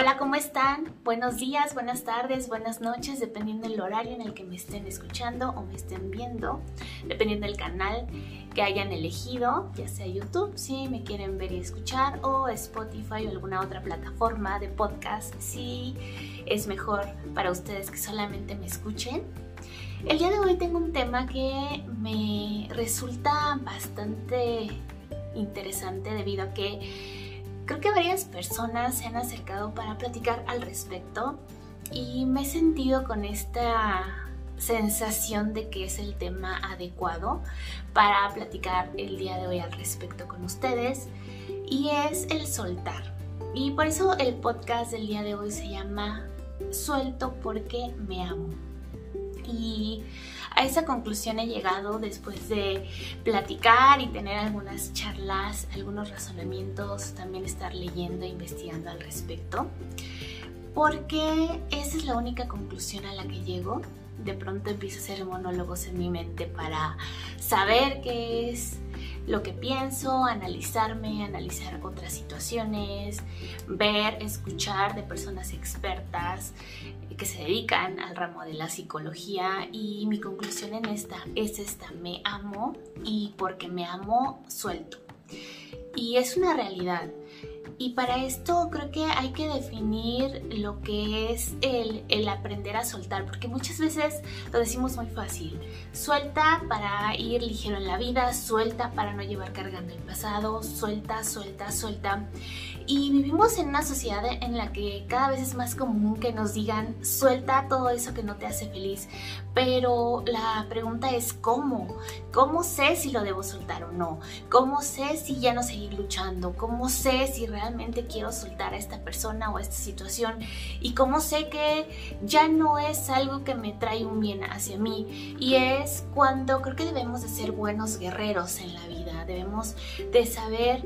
Hola, ¿cómo están? Buenos días, buenas tardes, buenas noches, dependiendo del horario en el que me estén escuchando o me estén viendo, dependiendo del canal que hayan elegido, ya sea YouTube, si me quieren ver y escuchar, o Spotify o alguna otra plataforma de podcast, si es mejor para ustedes que solamente me escuchen. El día de hoy tengo un tema que me resulta bastante interesante debido a que Creo que varias personas se han acercado para platicar al respecto y me he sentido con esta sensación de que es el tema adecuado para platicar el día de hoy al respecto con ustedes y es el soltar. Y por eso el podcast del día de hoy se llama Suelto porque me amo. Y a esa conclusión he llegado después de platicar y tener algunas charlas, algunos razonamientos, también estar leyendo e investigando al respecto. Porque esa es la única conclusión a la que llego. De pronto empiezo a hacer monólogos en mi mente para saber qué es lo que pienso, analizarme, analizar otras situaciones, ver, escuchar de personas expertas que se dedican al ramo de la psicología y mi conclusión en esta es esta, me amo y porque me amo suelto. Y es una realidad. Y para esto creo que hay que definir lo que es el, el, aprender a soltar, porque muchas veces lo decimos muy fácil. Suelta para ir ligero en la vida, suelta para no llevar cargando el pasado, suelta, suelta, suelta. Y vivimos en una sociedad en la que cada vez es más común que nos digan suelta todo eso que no te hace feliz. Pero la pregunta es ¿cómo? ¿Cómo sé si lo debo soltar o no? ¿Cómo sé si ya no seguir luchando? ¿Cómo sé si realmente quiero soltar a esta persona o a esta situación? ¿Y cómo sé que ya no es algo que me trae un bien hacia mí? Y es cuando creo que debemos de ser buenos guerreros en la vida. Debemos de saber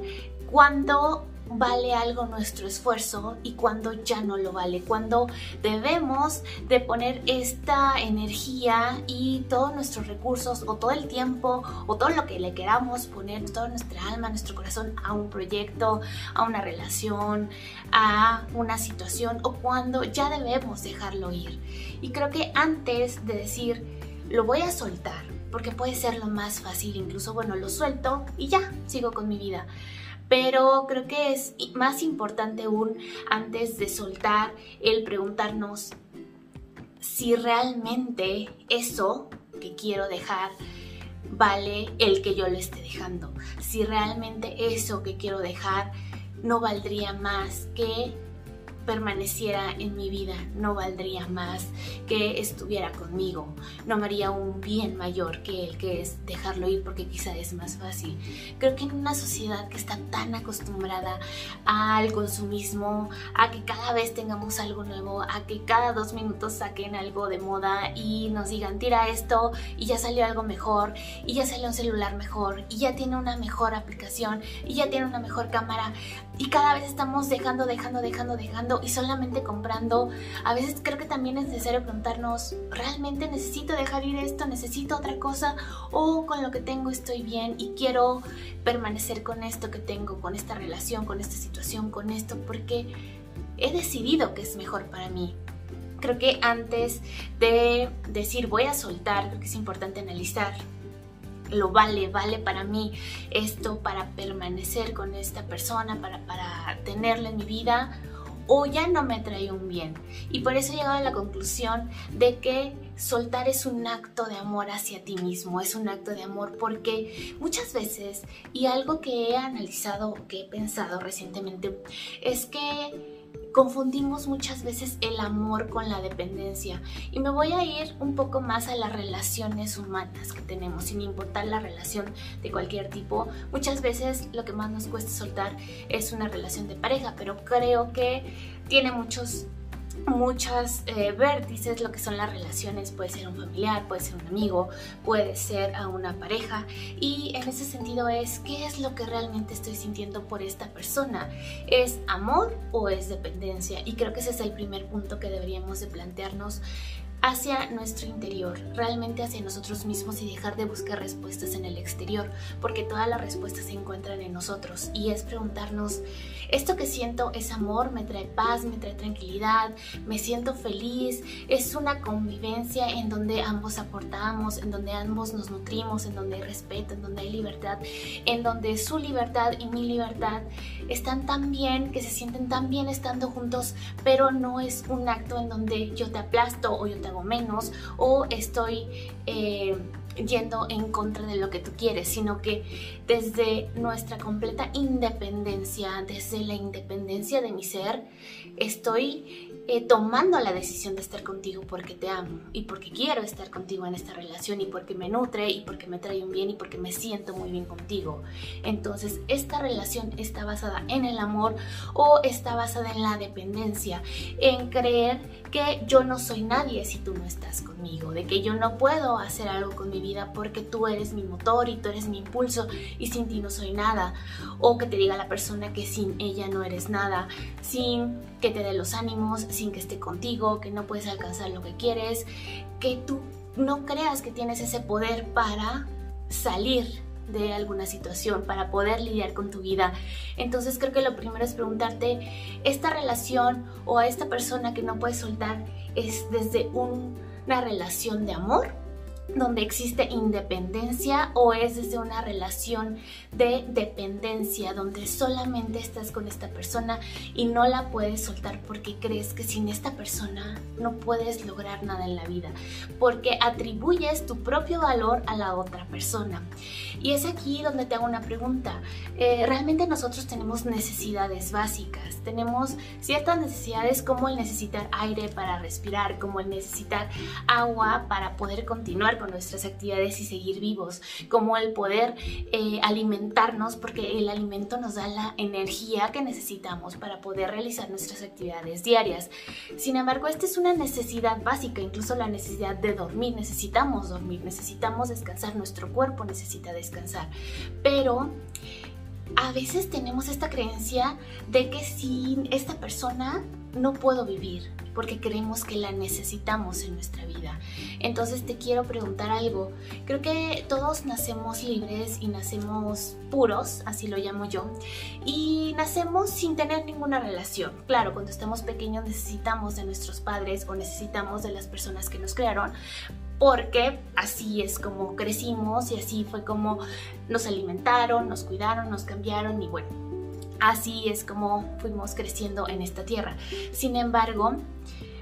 cuándo vale algo nuestro esfuerzo y cuando ya no lo vale, cuando debemos de poner esta energía y todos nuestros recursos o todo el tiempo o todo lo que le queramos poner, toda nuestra alma, nuestro corazón a un proyecto, a una relación, a una situación o cuando ya debemos dejarlo ir. Y creo que antes de decir lo voy a soltar, porque puede ser lo más fácil, incluso bueno, lo suelto y ya, sigo con mi vida pero creo que es más importante aún antes de soltar el preguntarnos si realmente eso que quiero dejar vale el que yo lo esté dejando, si realmente eso que quiero dejar no valdría más que permaneciera en mi vida, no valdría más que estuviera conmigo, no me haría un bien mayor que el que es dejarlo ir porque quizá es más fácil. Creo que en una sociedad que está tan acostumbrada al consumismo, a que cada vez tengamos algo nuevo, a que cada dos minutos saquen algo de moda y nos digan tira esto y ya salió algo mejor y ya salió un celular mejor y ya tiene una mejor aplicación y ya tiene una mejor cámara y cada vez estamos dejando, dejando, dejando, dejando y solamente comprando. A veces creo que también es necesario preguntarnos, ¿realmente necesito dejar ir esto? ¿Necesito otra cosa? ¿O con lo que tengo estoy bien y quiero permanecer con esto que tengo, con esta relación, con esta situación, con esto? Porque he decidido que es mejor para mí. Creo que antes de decir voy a soltar, creo que es importante analizar lo vale, vale para mí esto para permanecer con esta persona, para, para tenerla en mi vida, o ya no me trae un bien. Y por eso he llegado a la conclusión de que soltar es un acto de amor hacia ti mismo, es un acto de amor porque muchas veces, y algo que he analizado, que he pensado recientemente, es que confundimos muchas veces el amor con la dependencia. Y me voy a ir un poco más a las relaciones humanas que tenemos, sin importar la relación de cualquier tipo. Muchas veces lo que más nos cuesta soltar es una relación de pareja, pero creo que tiene muchos muchas eh, vértices, lo que son las relaciones, puede ser un familiar, puede ser un amigo, puede ser a una pareja y en ese sentido es qué es lo que realmente estoy sintiendo por esta persona, ¿es amor o es dependencia? Y creo que ese es el primer punto que deberíamos de plantearnos hacia nuestro interior, realmente hacia nosotros mismos y dejar de buscar respuestas en el exterior, porque todas las respuestas se encuentran en nosotros y es preguntarnos, ¿esto que siento es amor? ¿Me trae paz? ¿Me trae tranquilidad? ¿Me siento feliz? ¿Es una convivencia en donde ambos aportamos, en donde ambos nos nutrimos, en donde hay respeto, en donde hay libertad, en donde su libertad y mi libertad están tan bien, que se sienten tan bien estando juntos, pero no es un acto en donde yo te aplasto o yo te menos o estoy eh, yendo en contra de lo que tú quieres, sino que desde nuestra completa independencia, desde la independencia de mi ser, estoy eh, tomando la decisión de estar contigo porque te amo y porque quiero estar contigo en esta relación y porque me nutre y porque me trae un bien y porque me siento muy bien contigo. Entonces, esta relación está basada en el amor o está basada en la dependencia, en creer que yo no soy nadie si tú no estás conmigo, de que yo no puedo hacer algo con mi vida porque tú eres mi motor y tú eres mi impulso y sin ti no soy nada. O que te diga la persona que sin ella no eres nada, sin que te dé los ánimos, sin que esté contigo, que no puedes alcanzar lo que quieres, que tú no creas que tienes ese poder para salir de alguna situación, para poder lidiar con tu vida. Entonces creo que lo primero es preguntarte, ¿esta relación o a esta persona que no puedes soltar es desde una relación de amor? donde existe independencia o es desde una relación de dependencia donde solamente estás con esta persona y no la puedes soltar porque crees que sin esta persona no puedes lograr nada en la vida porque atribuyes tu propio valor a la otra persona y es aquí donde te hago una pregunta eh, realmente nosotros tenemos necesidades básicas tenemos ciertas necesidades como el necesitar aire para respirar como el necesitar agua para poder continuar con nuestras actividades y seguir vivos, como el poder eh, alimentarnos, porque el alimento nos da la energía que necesitamos para poder realizar nuestras actividades diarias. Sin embargo, esta es una necesidad básica, incluso la necesidad de dormir. Necesitamos dormir, necesitamos descansar, nuestro cuerpo necesita descansar. Pero a veces tenemos esta creencia de que sin esta persona no puedo vivir porque creemos que la necesitamos en nuestra vida. Entonces te quiero preguntar algo. Creo que todos nacemos libres y nacemos puros, así lo llamo yo, y nacemos sin tener ninguna relación. Claro, cuando estamos pequeños necesitamos de nuestros padres o necesitamos de las personas que nos crearon, porque así es como crecimos y así fue como nos alimentaron, nos cuidaron, nos cambiaron y bueno, así es como fuimos creciendo en esta tierra. Sin embargo,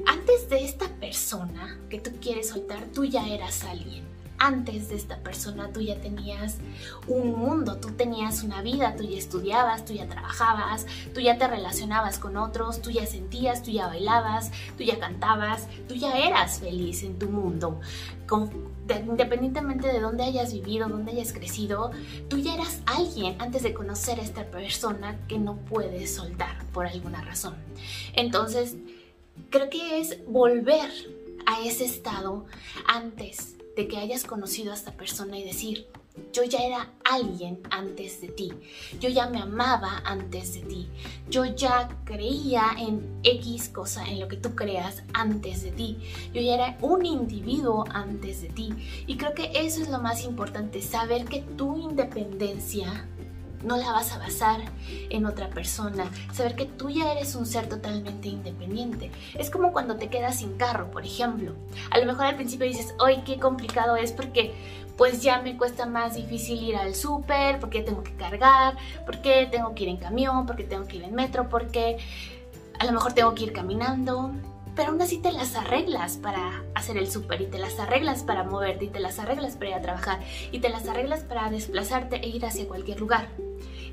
antes de esta persona que tú quieres soltar, tú ya eras alguien antes de esta persona tú ya tenías un mundo, tú tenías una vida, tú ya estudiabas, tú ya trabajabas, tú ya te relacionabas con otros, tú ya sentías, tú ya bailabas, tú ya cantabas, tú ya eras feliz en tu mundo. independientemente de dónde hayas vivido, dónde hayas crecido, tú ya eras alguien antes de conocer a esta persona que no puedes soltar por alguna razón. Entonces, creo que es volver a ese estado antes de que hayas conocido a esta persona y decir, yo ya era alguien antes de ti, yo ya me amaba antes de ti, yo ya creía en X cosa, en lo que tú creas antes de ti, yo ya era un individuo antes de ti. Y creo que eso es lo más importante, saber que tu independencia no la vas a basar en otra persona, saber que tú ya eres un ser totalmente independiente. Es como cuando te quedas sin carro, por ejemplo. A lo mejor al principio dices, ¡ay, qué complicado es! Porque pues ya me cuesta más difícil ir al súper, porque tengo que cargar, porque tengo que ir en camión, porque tengo que ir en metro, porque a lo mejor tengo que ir caminando pero aún así te las arreglas para hacer el súper y te las arreglas para moverte y te las arreglas para ir a trabajar y te las arreglas para desplazarte e ir hacia cualquier lugar.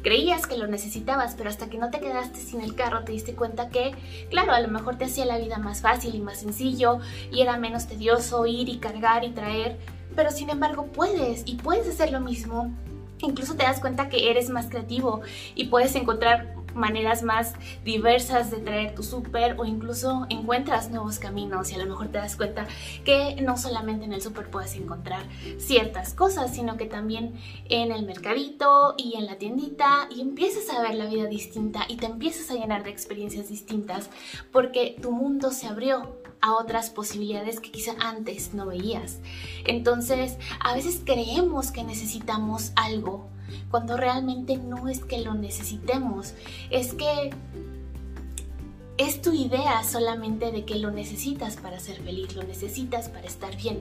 Creías que lo necesitabas, pero hasta que no te quedaste sin el carro te diste cuenta que, claro, a lo mejor te hacía la vida más fácil y más sencillo y era menos tedioso ir y cargar y traer, pero sin embargo puedes y puedes hacer lo mismo. Incluso te das cuenta que eres más creativo y puedes encontrar maneras más diversas de traer tu súper o incluso encuentras nuevos caminos y a lo mejor te das cuenta que no solamente en el súper puedes encontrar ciertas cosas, sino que también en el mercadito y en la tiendita y empiezas a ver la vida distinta y te empiezas a llenar de experiencias distintas porque tu mundo se abrió a otras posibilidades que quizá antes no veías. Entonces, a veces creemos que necesitamos algo cuando realmente no es que lo necesitemos, es que es tu idea solamente de que lo necesitas para ser feliz, lo necesitas para estar bien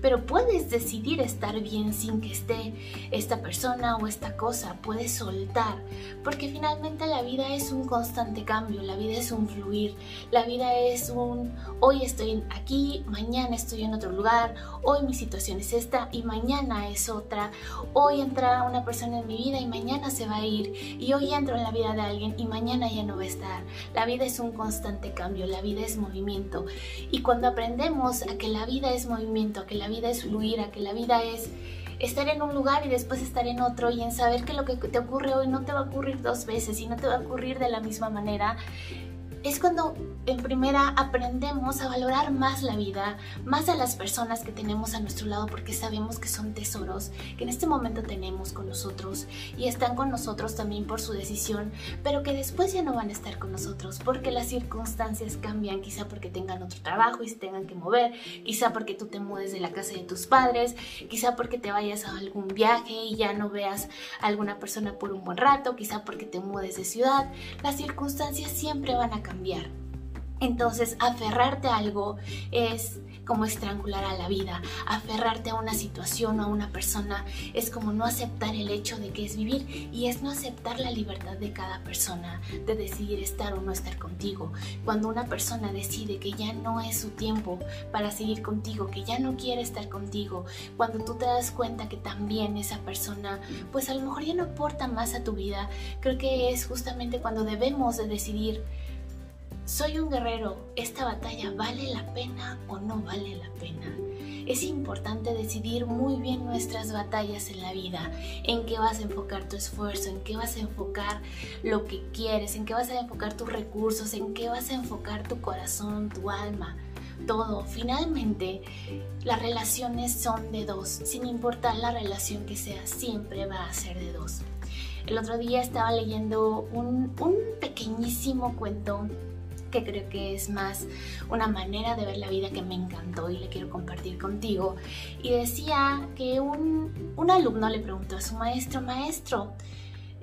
pero puedes decidir estar bien sin que esté esta persona o esta cosa, puedes soltar, porque finalmente la vida es un constante cambio, la vida es un fluir, la vida es un hoy estoy aquí, mañana estoy en otro lugar, hoy mi situación es esta y mañana es otra, hoy entra una persona en mi vida y mañana se va a ir, y hoy entro en la vida de alguien y mañana ya no va a estar. La vida es un constante cambio, la vida es movimiento, y cuando aprendemos a que la vida es movimiento, a que la vida es fluir, a que la vida es estar en un lugar y después estar en otro y en saber que lo que te ocurre hoy no te va a ocurrir dos veces y no te va a ocurrir de la misma manera, es cuando en primera aprendemos a valorar más la vida, más a las personas que tenemos a nuestro lado porque sabemos que son tesoros que en este momento tenemos con nosotros y están con nosotros también por su decisión, pero que después ya no van a estar con nosotros porque las circunstancias cambian, quizá porque tengan otro trabajo y se tengan que mover, quizá porque tú te mudes de la casa de tus padres, quizá porque te vayas a algún viaje y ya no veas a alguna persona por un buen rato, quizá porque te mudes de ciudad, las circunstancias siempre van a cambiar entonces, aferrarte a algo es como estrangular a la vida. Aferrarte a una situación o a una persona es como no aceptar el hecho de que es vivir y es no aceptar la libertad de cada persona de decidir estar o no estar contigo. Cuando una persona decide que ya no es su tiempo para seguir contigo, que ya no quiere estar contigo, cuando tú te das cuenta que también esa persona pues a lo mejor ya no aporta más a tu vida, creo que es justamente cuando debemos de decidir soy un guerrero, ¿esta batalla vale la pena o no vale la pena? Es importante decidir muy bien nuestras batallas en la vida, en qué vas a enfocar tu esfuerzo, en qué vas a enfocar lo que quieres, en qué vas a enfocar tus recursos, en qué vas a enfocar tu corazón, tu alma, todo. Finalmente, las relaciones son de dos, sin importar la relación que sea, siempre va a ser de dos. El otro día estaba leyendo un, un pequeñísimo cuento que creo que es más una manera de ver la vida que me encantó y le quiero compartir contigo. Y decía que un, alumno le preguntó a su maestro, maestro,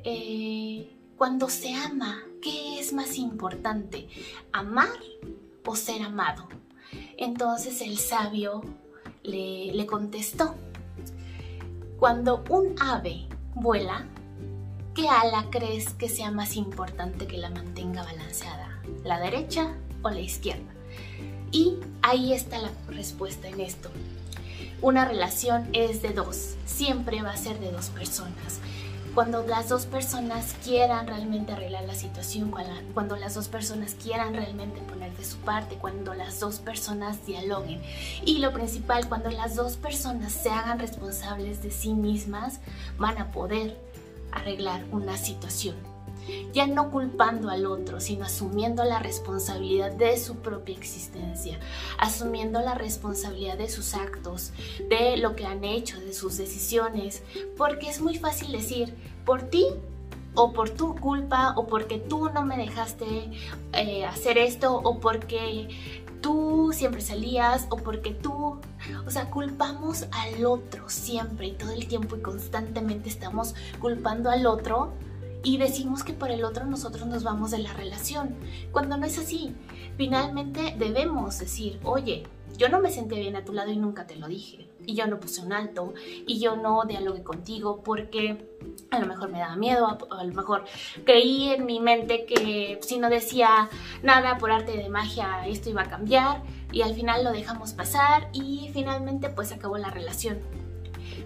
eh, cuando se ama, ¿qué es más importante? ¿Amar o ser amado? Entonces el sabio le, le contestó, cuando un ave vuela, ¿qué ala crees que sea más importante que la mantenga balanceada? La derecha o la izquierda. Y ahí está la respuesta en esto. Una relación es de dos, siempre va a ser de dos personas. Cuando las dos personas quieran realmente arreglar la situación, cuando las dos personas quieran realmente poner de su parte, cuando las dos personas dialoguen. Y lo principal, cuando las dos personas se hagan responsables de sí mismas, van a poder arreglar una situación ya no culpando al otro, sino asumiendo la responsabilidad de su propia existencia, asumiendo la responsabilidad de sus actos, de lo que han hecho, de sus decisiones, porque es muy fácil decir, por ti o por tu culpa, o porque tú no me dejaste eh, hacer esto, o porque tú siempre salías, o porque tú, o sea, culpamos al otro siempre y todo el tiempo y constantemente estamos culpando al otro y decimos que por el otro nosotros nos vamos de la relación, cuando no es así. Finalmente debemos decir, oye, yo no me senté bien a tu lado y nunca te lo dije. Y yo no puse un alto y yo no dialogué contigo porque a lo mejor me daba miedo, a, lo mejor creí en mi mente que si no decía nada por arte de magia esto iba a cambiar y al final lo dejamos pasar y finalmente pues acabó la relación.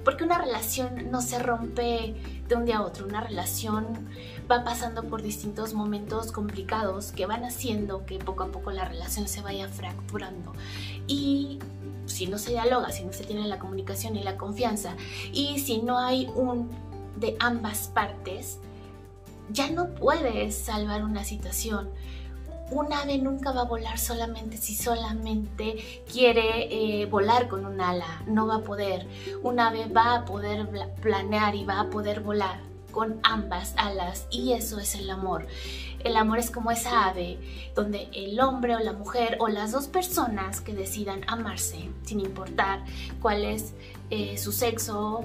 Porque una relación no se rompe de un día a otro, una relación va pasando por distintos momentos complicados que van haciendo que poco a poco la relación se vaya fracturando. Y si no se dialoga, si no se tiene la comunicación y la confianza, y si no hay un de ambas partes, ya no puedes salvar una situación. Un ave nunca va a volar solamente si solamente quiere eh, volar con un ala, no va a poder. Un ave va a poder planear y va a poder volar con ambas alas y eso es el amor. El amor es como esa ave donde el hombre o la mujer o las dos personas que decidan amarse sin importar cuál es eh, su sexo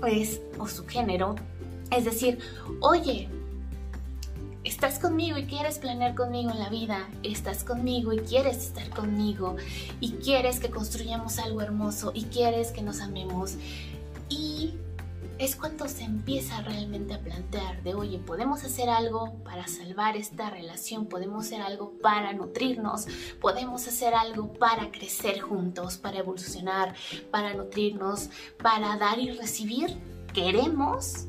pues, o su género. Es decir, oye, estás conmigo y quieres planear conmigo en la vida, estás conmigo y quieres estar conmigo y quieres que construyamos algo hermoso y quieres que nos amemos. Y es cuando se empieza realmente a plantear de, oye, podemos hacer algo para salvar esta relación, podemos hacer algo para nutrirnos, podemos hacer algo para crecer juntos, para evolucionar, para nutrirnos, para dar y recibir. Queremos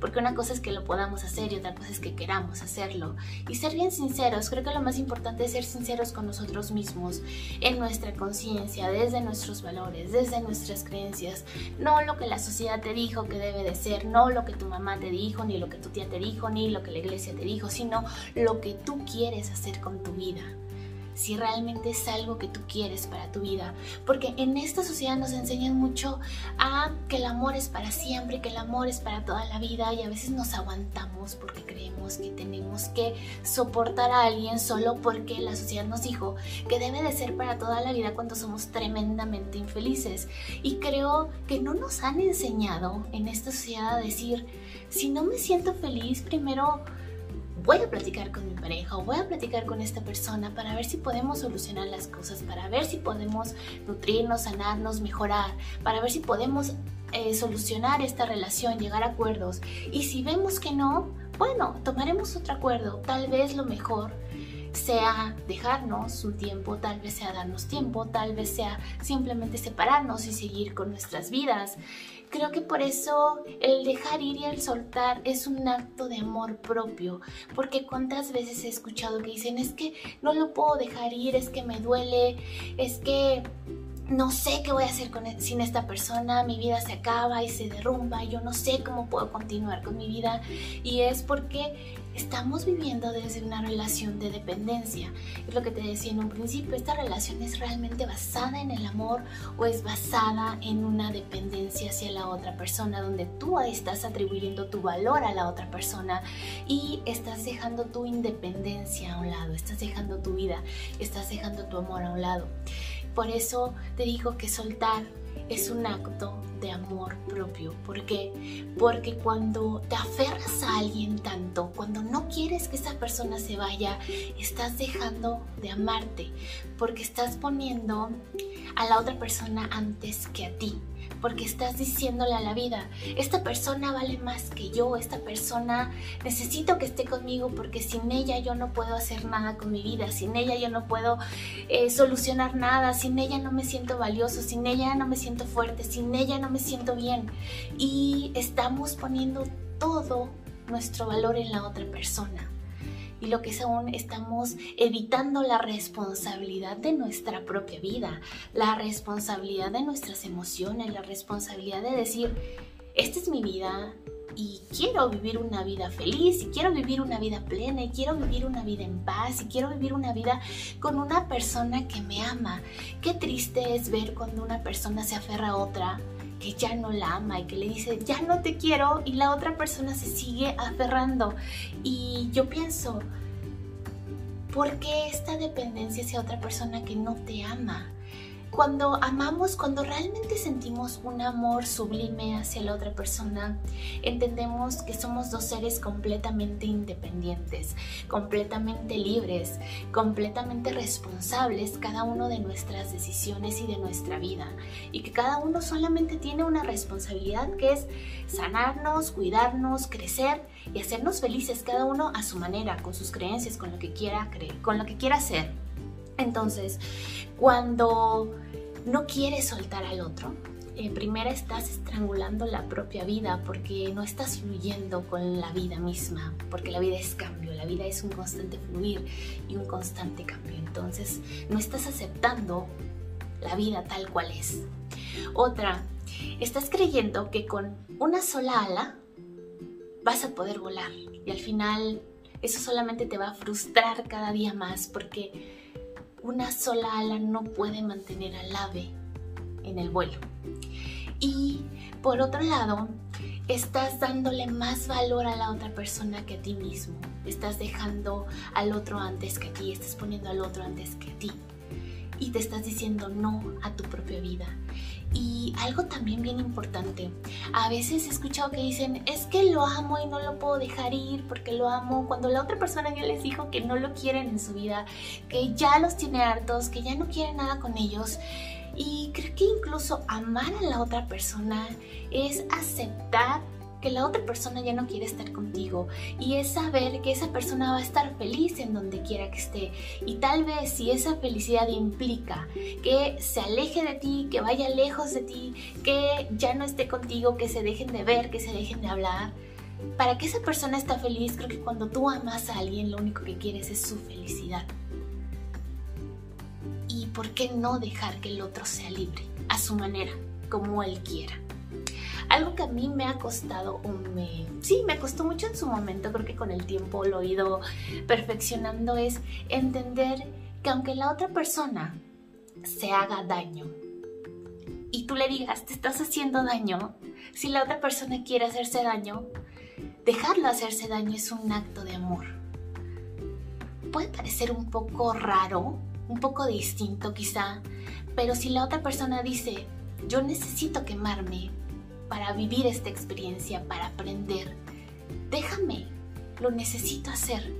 porque una cosa es que lo podamos hacer y otra cosa es que queramos hacerlo. Y ser bien sinceros, creo que lo más importante es ser sinceros con nosotros mismos, en nuestra conciencia, desde nuestros valores, desde nuestras creencias, no lo que la sociedad te dijo que debe de ser, no lo que tu mamá te dijo, ni lo que tu tía te dijo, ni lo que la iglesia te dijo, sino lo que tú quieres hacer con tu vida si realmente es algo que tú quieres para tu vida. Porque en esta sociedad nos enseñan mucho a que el amor es para siempre, que el amor es para toda la vida y a veces nos aguantamos porque creemos que tenemos que soportar a alguien solo porque la sociedad nos dijo que debe de ser para toda la vida cuando somos tremendamente infelices. Y creo que no nos han enseñado en esta sociedad a decir, si no me siento feliz, primero voy a platicar con mi pareja o voy a platicar con esta persona para ver si podemos solucionar las cosas, para ver si podemos nutrirnos, sanarnos, mejorar, para ver si podemos eh, solucionar esta relación, llegar a acuerdos. Y si vemos que no, bueno, tomaremos otro acuerdo. Tal vez lo mejor sea dejarnos un tiempo, tal vez sea darnos tiempo, tal vez sea simplemente separarnos y seguir con nuestras vidas. Creo que por eso el dejar ir y el soltar es un acto de amor propio, porque cuántas veces he escuchado que dicen es que no lo puedo dejar ir, es que me duele, es que no sé qué voy a hacer con, e-, sin esta persona, mi vida se acaba y se derrumba, yo no sé cómo puedo continuar con mi vida y es porque estamos viviendo desde una relación de dependencia. Es lo que te decía en un principio, esta relación es realmente basada en el amor o es basada en una dependencia hacia la otra persona, donde tú estás atribuyendo tu valor a la otra persona y estás dejando tu independencia a un lado, estás dejando tu vida, estás dejando tu amor a un lado. Por eso te digo que soltar es un acto de amor propio. ¿Por qué? Porque cuando te aferras a alguien tanto, cuando no quieres que esa persona se vaya, estás dejando de amarte, porque estás poniendo a la otra persona antes que a ti porque estás diciéndole a la vida, esta persona vale más que yo, esta persona necesito que esté conmigo porque sin ella yo no puedo hacer nada con mi vida, sin ella yo no puedo eh, solucionar nada, sin ella no me siento valioso, sin ella no me siento fuerte, sin ella no me siento bien. Y estamos poniendo todo nuestro valor en la otra persona y lo que es aún estamos evitando la responsabilidad de nuestra propia vida, la responsabilidad de nuestras emociones, la responsabilidad de decir, esta es mi vida y quiero vivir una vida feliz y quiero vivir una vida plena y quiero vivir una vida en paz y quiero vivir una vida con una persona que me ama. Qué triste es ver cuando una persona se aferra a otra que ya no la ama y que le dice, ya no te quiero, y la otra persona se sigue aferrando. Y yo pienso, ¿por qué esta dependencia hacia otra persona que no te ama? Cuando amamos, cuando realmente sentimos un amor sublime hacia la otra persona, entendemos que somos dos seres completamente independientes, completamente libres, completamente responsables cada uno de nuestras decisiones y de nuestra vida. Y que cada uno solamente tiene una responsabilidad que es sanarnos, cuidarnos, crecer y hacernos felices cada uno a su manera, con sus creencias, con lo que quiera creer, con lo que quiera hacer. Entonces, cuando no quieres soltar al otro, eh, primero estás estrangulando la propia vida porque no estás fluyendo con la vida misma, porque la vida es cambio, la vida es un constante fluir y un constante cambio. Entonces, no estás aceptando la vida tal cual es. Otra, estás creyendo que con una sola ala vas a poder volar y al final eso solamente te va a frustrar cada día más porque una sola ala no puede mantener al ave en el vuelo. Y por otro lado, estás dándole más valor a la otra persona que a ti mismo. Estás dejando al otro antes que a ti, estás poniendo al otro antes que a ti. Y te estás diciendo no a tu propia vida. Y algo también bien importante, a veces he escuchado que dicen, es que lo amo y no lo puedo dejar ir porque lo amo, cuando la otra persona ya les dijo que no lo quieren en su vida, que ya los tiene hartos, que ya no quiere nada con ellos. Y creo que incluso amar a la otra persona es aceptar que la otra persona ya no quiere estar contigo y es saber que esa persona va a estar feliz en donde quiera que esté y tal vez si esa felicidad implica que se aleje de ti, que vaya lejos de ti, que ya no esté contigo, que se dejen de ver, que se dejen de hablar, para que esa persona esté feliz, creo que cuando tú amas a alguien lo único que quieres es su felicidad. ¿Y por qué no dejar que el otro sea libre, a su manera, como él quiera? Algo que a mí me ha costado, o me, sí, me costó mucho en su momento, creo que con el tiempo lo he ido perfeccionando, es entender que aunque la otra persona se haga daño y tú le digas, te estás haciendo daño, si la otra persona quiere hacerse daño, dejarlo hacerse daño es un acto de amor. Puede parecer un poco raro, un poco distinto quizá, pero si la otra persona dice, yo necesito quemarme para vivir esta experiencia, para aprender. Déjame, lo necesito hacer.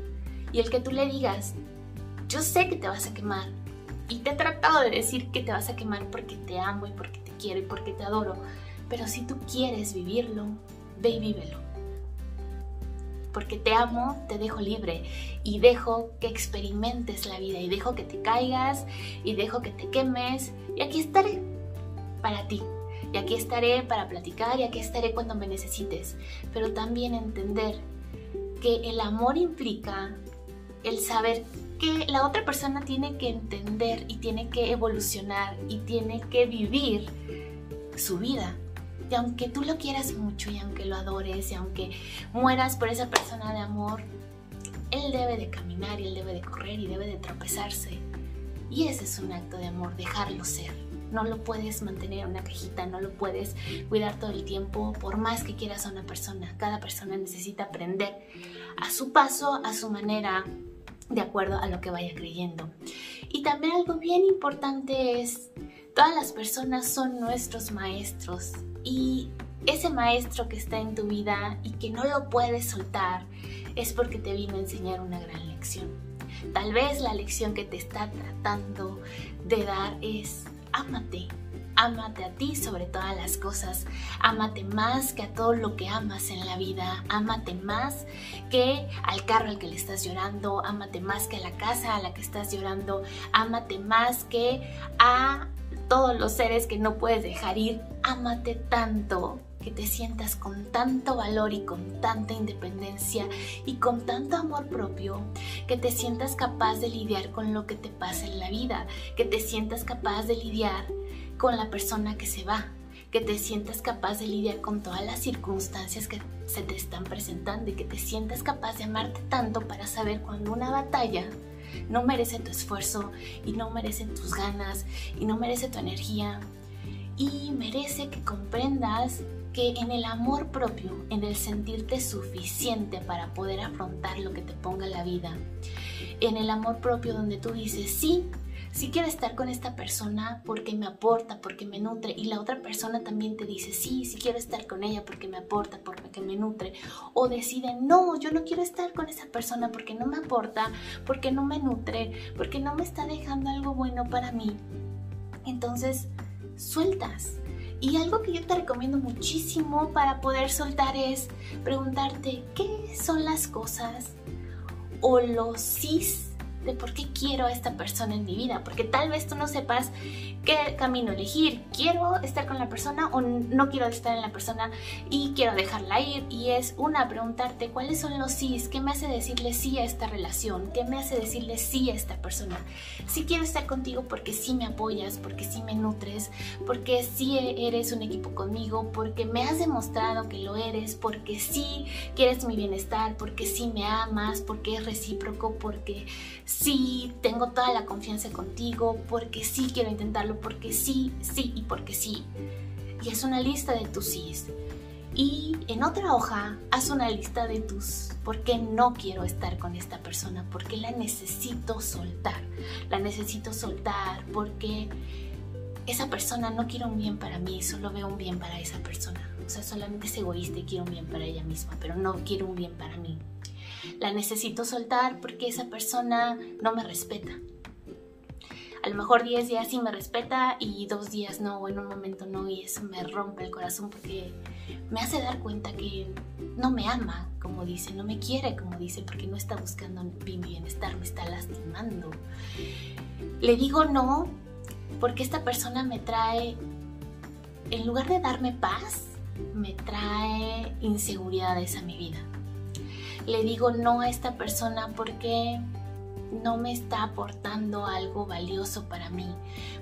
Y el que tú le digas, yo sé que te vas a quemar. Y te he tratado de decir que te vas a quemar porque te amo y porque te quiero y porque te adoro. Pero si tú quieres vivirlo, ve y vívelo. Porque te amo, te dejo libre y dejo que experimentes la vida y dejo que te caigas y dejo que te quemes y aquí estaré para ti y aquí estaré para platicar y aquí estaré cuando me necesites, pero también entender que el amor implica el saber que la otra persona tiene que entender y tiene que evolucionar y tiene que vivir su vida. Y aunque tú lo quieras mucho y aunque lo adores y aunque mueras por esa persona de amor, él debe de caminar y él debe de correr y debe de tropezarse. Y ese es un acto de amor, dejarlo ser. No lo puedes mantener en una cajita, no lo puedes cuidar todo el tiempo, por más que quieras a una persona. Cada persona necesita aprender a su paso, a su manera, de acuerdo a lo que vaya creyendo. Y también algo bien importante es, todas las personas son nuestros maestros y ese maestro que está en tu vida y que no lo puedes soltar es porque te vino a enseñar una gran lección. Tal vez la lección que te está tratando de dar es ámate. Ámate a ti sobre todas las cosas. Ámate más que a todo lo que amas en la vida. Ámate más que al carro al que le estás llorando. Ámate más que a la casa a la que estás llorando. Ámate más que a todos los seres que no puedes dejar ir. Ámate tanto que te sientas con tanto valor y con tanta independencia y con tanto amor propio, que te sientas capaz de lidiar con lo que te pasa en la vida, que te sientas capaz de lidiar con la persona que se va, que te sientas capaz de lidiar con todas las circunstancias que se te están presentando y que te sientas capaz de amarte tanto para saber cuando una batalla no merece tu esfuerzo y no merece tus ganas y no merece tu energía. Y merece que comprendas en el amor propio, en el sentirte suficiente para poder afrontar lo que te ponga la vida, en el amor propio donde tú dices, sí, sí quiero estar con esta persona porque me aporta, porque me nutre, y la otra persona también te dice, sí, sí quiero estar con ella porque me aporta, porque me nutre, o decide, no, yo no quiero estar con esa persona porque no me aporta, porque no me nutre, porque no me está dejando algo bueno para mí. Entonces, sueltas, y algo que yo te recomiendo muchísimo para poder soltar es preguntarte qué son las cosas o los sís de por qué quiero a esta persona en mi vida, porque tal vez tú no sepas qué camino elegir. Quiero estar con la persona o no quiero estar en la persona y quiero dejarla ir. Y es una, preguntarte cuáles son los sís, qué me hace decirle sí a esta relación, qué me hace decirle sí a esta persona. Sí quiero estar contigo porque sí me apoyas, porque sí me nutres, porque sí eres un equipo conmigo, porque me has demostrado que lo eres, porque sí quieres mi bienestar, porque sí me amas, porque es recíproco, porque sí tengo toda la confianza contigo, porque sí quiero intentarlo, porque sí, sí y porque sí. Y es una lista de tus sís. Y en otra hoja haz una lista de tus por qué no quiero estar con esta persona, por qué la necesito soltar. La necesito soltar porque esa persona no quiere un bien para mí, solo veo un bien para esa persona. O sea, solamente es egoísta y quiero un bien para ella misma, pero no quiero un bien para mí. La necesito soltar porque esa persona no me respeta. A lo mejor 10 días sí me respeta y dos días no, o en un momento no, y eso me rompe el corazón porque me hace dar cuenta que no me ama, como dice, no me quiere, como dice, porque no está buscando mi bienestar, me está lastimando. Le digo no porque esta persona me trae, en lugar de darme paz, me trae inseguridades a mi vida le digo no a esta persona porque no me está aportando algo valioso para mí,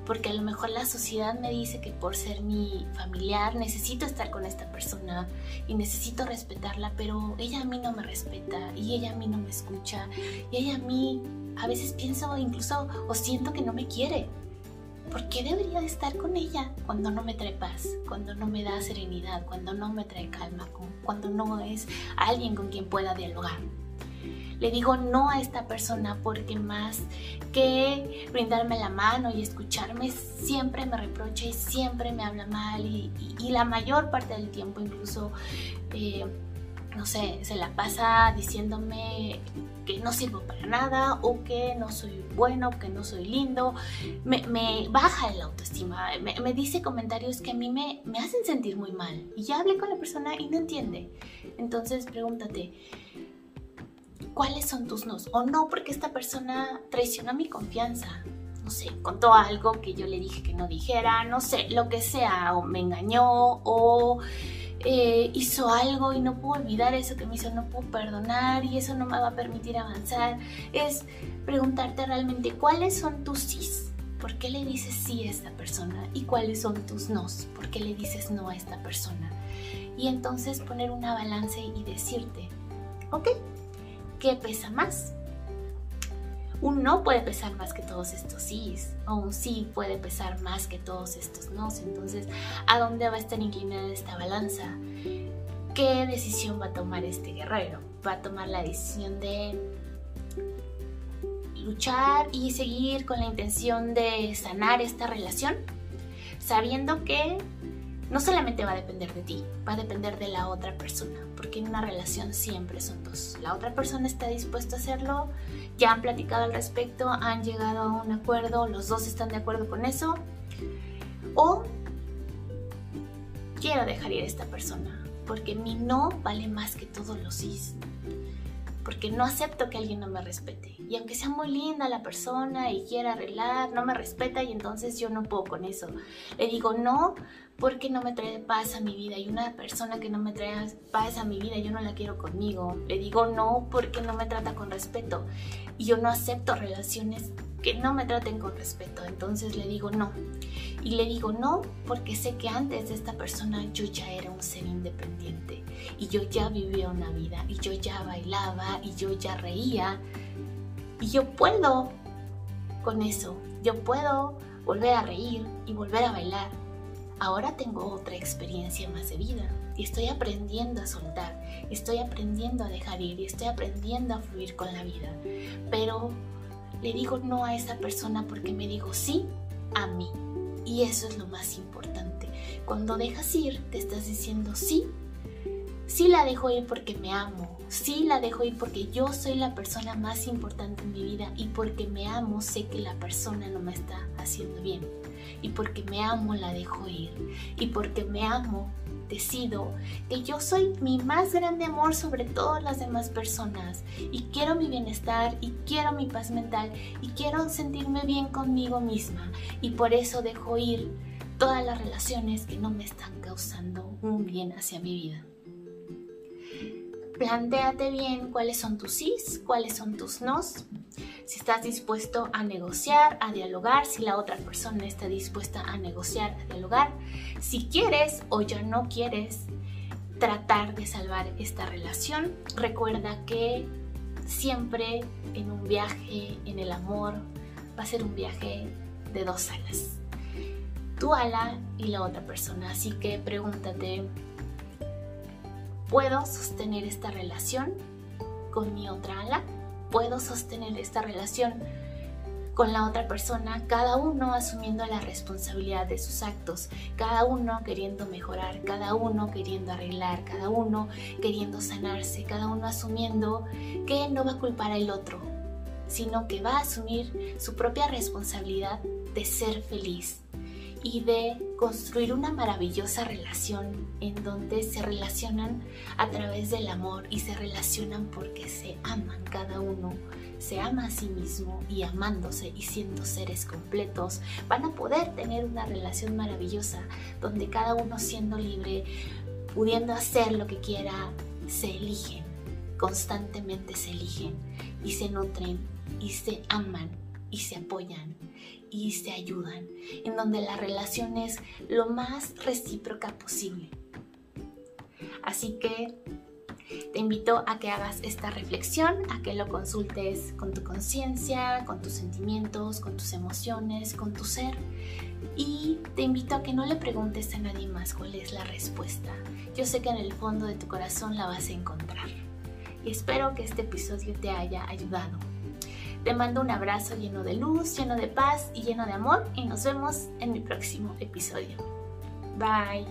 porque a lo mejor la sociedad me dice que por ser mi familiar necesito estar con esta persona y necesito respetarla, pero ella a mí no me respeta y ella a mí no me escucha y ella a mí a veces pienso incluso o siento que no me quiere ¿Por qué debería de estar con ella cuando no me trae paz, cuando no me da serenidad, cuando no me trae calma, cuando no es alguien con quien pueda dialogar? Le digo no a esta persona porque más que brindarme la mano y escucharme, siempre me reprocha y siempre me habla mal y, la mayor parte del tiempo incluso... Eh, no sé, se la pasa diciéndome que no sirvo para nada o que no soy bueno, que no soy lindo, me, baja el autoestima, me, dice comentarios que a mí me, me hacen sentir muy mal. Y ya hablé con la persona y no entiende. Entonces pregúntate, ¿cuáles son tus nos? O no, porque esta persona traiciona mi confianza. No sé, contó algo que yo le dije que no dijera, no sé, lo que sea, o me engañó, o eh, hizo algo y no puedo olvidar eso que me hizo, no puedo perdonar y eso no me va a permitir avanzar. Es preguntarte realmente cuáles son tus sís, por qué le dices sí a esta persona y cuáles son tus nos, por qué le dices no a esta persona. Y entonces poner una balance y decirte, ok, ¿qué pesa más? Un no puede pesar más que todos estos sís, o un sí puede pesar más que todos estos nos. Entonces, ¿a dónde va a estar inclinada esta balanza? ¿Qué decisión va a tomar este guerrero? ¿Va a tomar la decisión de luchar y seguir con la intención de sanar esta relación? Sabiendo que no solamente va a depender de ti, va a depender de la otra persona, porque en una relación siempre son dos. La otra persona está dispuesta a hacerlo, ya han platicado al respecto, han llegado a un acuerdo, los dos están de acuerdo con eso, o quiero dejar ir a esta persona, porque mi no vale más que todos los sí porque no acepto que alguien no me respete. Y aunque sea muy linda la persona y quiera arreglar, no me respeta y entonces yo no puedo con eso. Le digo no porque no me trae paz a mi vida y una persona que no me trae paz a mi vida yo no la quiero conmigo. Le digo no porque no me trata con respeto y yo no acepto relaciones que no me traten con respeto. Entonces le digo no. Y le digo no porque sé que antes de esta persona yo ya era un ser independiente y yo ya vivía una vida y yo ya bailaba y yo ya reía y yo puedo con eso. Yo puedo volver a reír y volver a bailar. Ahora tengo otra experiencia más de vida y estoy aprendiendo a soltar, estoy aprendiendo a dejar ir y estoy aprendiendo a fluir con la vida. Pero le digo no a esa persona porque me digo sí a mí. Y eso es lo más importante. Cuando dejas ir, te estás diciendo sí Sí la dejo ir porque me amo, sí la dejo ir porque yo soy la persona más importante en mi vida y porque me amo sé que la persona no me está haciendo bien. Y porque me amo la dejo ir. Y porque me amo decido que yo soy mi más grande amor sobre todas las demás personas y quiero mi bienestar y quiero mi paz mental y quiero sentirme bien conmigo misma y por eso dejo ir todas las relaciones que no me están causando un bien hacia mi vida. Plantéate bien cuáles son tus sís, cuáles son tus nos, si estás dispuesto a negociar, a dialogar, si la otra persona está dispuesta a negociar, a dialogar, si quieres o ya no quieres tratar de salvar esta relación, recuerda que siempre en un viaje, en el amor, va a ser un viaje de dos alas. Tu ala y la otra persona. Así que pregúntate, ¿Puedo sostener esta relación con mi otra ala? ¿Puedo sostener esta relación con la otra persona, cada uno asumiendo la responsabilidad de sus actos, cada uno queriendo mejorar, cada uno queriendo arreglar, cada uno queriendo sanarse, cada uno asumiendo que no va a culpar al otro, sino que va a asumir su propia responsabilidad de ser feliz, y de construir una maravillosa relación en donde se relacionan a través del amor y se relacionan porque se aman cada uno, se ama a sí mismo y amándose y siendo seres completos, van a poder tener una relación maravillosa donde cada uno siendo libre, pudiendo hacer lo que quiera, se eligen, constantemente se eligen y se nutren y se aman y se apoyan y se ayudan, en donde la relación es lo más recíproca posible. Así que te invito a que hagas esta reflexión, a que lo consultes con tu conciencia, con tus sentimientos, con tus emociones, con tu ser. Y te invito a que no le preguntes a nadie más cuál es la respuesta. Yo sé que en el fondo de tu corazón la vas a encontrar. Y espero que este episodio te haya ayudado te mando un abrazo lleno de luz, lleno de paz y lleno de amor y nos vemos en mi próximo episodio. Bye.